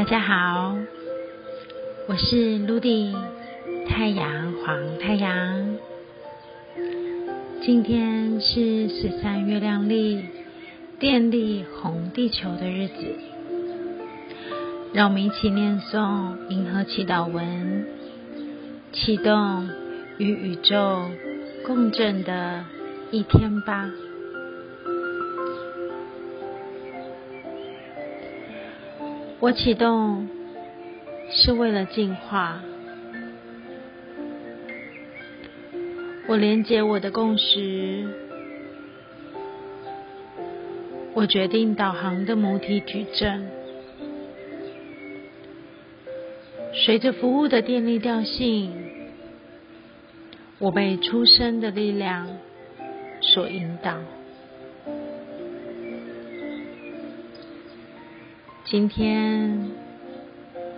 大家好，我是陆地太阳黄太阳。今天是十三月亮历电力红地球的日子，让我们一起念诵银河祈祷文，启动与宇宙共振的一天吧。我启动是为了进化。我连接我的共识。我决定导航的母体矩阵。随着服务的电力调性，我被出生的力量所引导。今天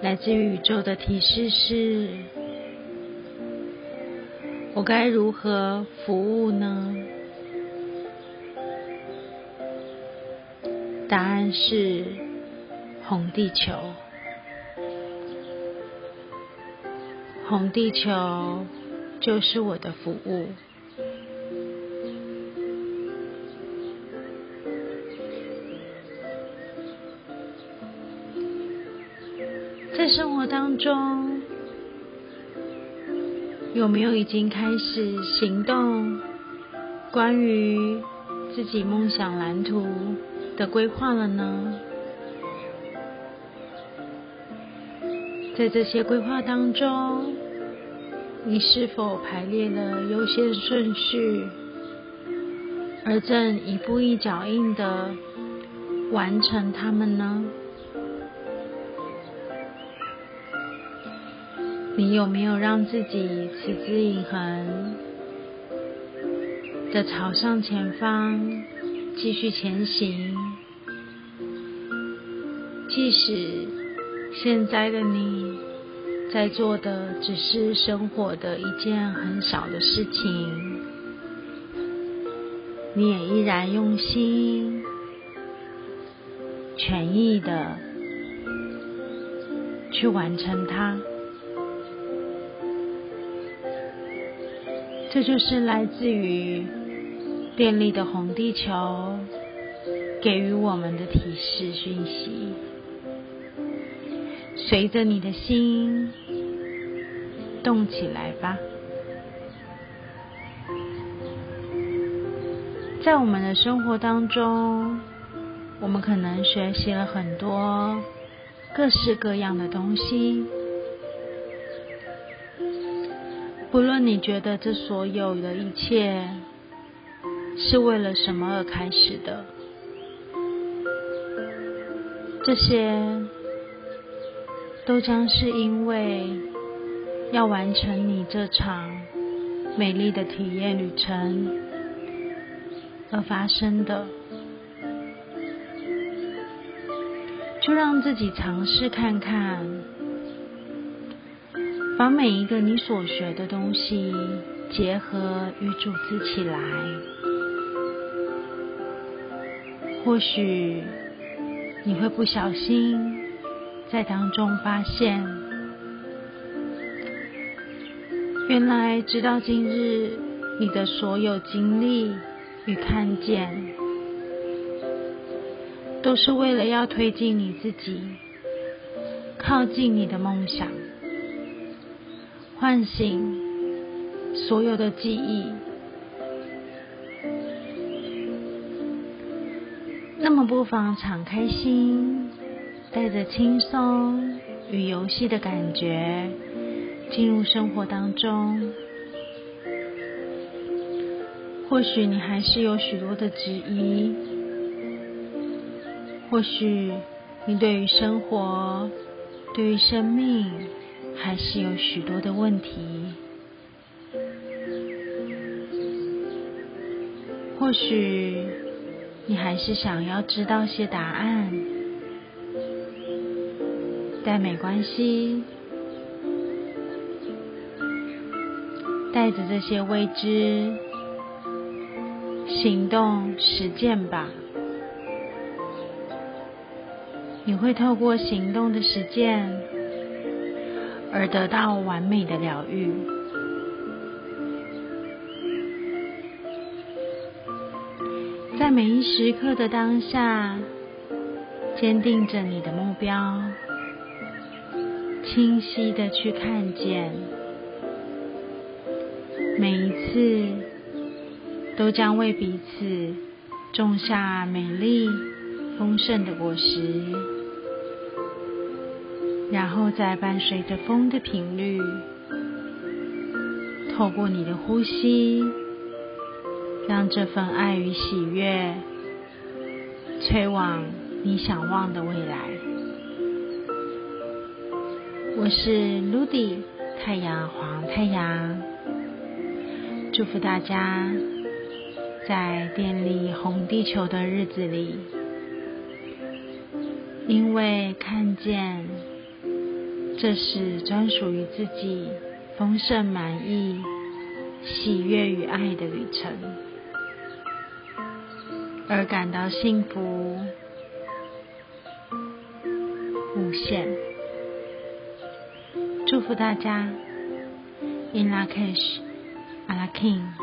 来自于宇宙的提示是：我该如何服务呢？答案是红地球。红地球就是我的服务。在生活当中，有没有已经开始行动？关于自己梦想蓝图的规划了呢？在这些规划当中，你是否排列了优先顺序，而正一步一脚印的完成它们呢？你有没有让自己持之以恒的朝向前方继续前行？即使现在的你在做的只是生活的一件很小的事情，你也依然用心、全意的去完成它。这就是来自于电力的红地球给予我们的提示讯息。随着你的心动起来吧。在我们的生活当中，我们可能学习了很多各式各样的东西。不论你觉得这所有的一切是为了什么而开始的，这些都将是因为要完成你这场美丽的体验旅程而发生的。就让自己尝试看看。把每一个你所学的东西结合与组织起来，或许你会不小心在当中发现，原来直到今日，你的所有经历与看见，都是为了要推进你自己，靠近你的梦想。唤醒所有的记忆，那么不妨敞开心，带着轻松与游戏的感觉进入生活当中。或许你还是有许多的质疑，或许你对于生活，对于生命。还是有许多的问题，或许你还是想要知道些答案，但没关系，带着这些未知，行动实践吧。你会透过行动的实践而得到完美的疗愈。在每一时刻的当下，坚定着你的目标，清晰的去看见，每一次都将为彼此种下美丽丰盛的果实，然后再伴随着风的频率，透过你的呼吸。让这份爱与喜悦吹往你想望的未来。我是 Ludy 太阳黄太阳，祝福大家在电力红地球的日子里，因为看见这是专属于自己丰盛满意、喜悦与爱的旅程。而感到幸福无限，祝福大家，In La Kish, a la King。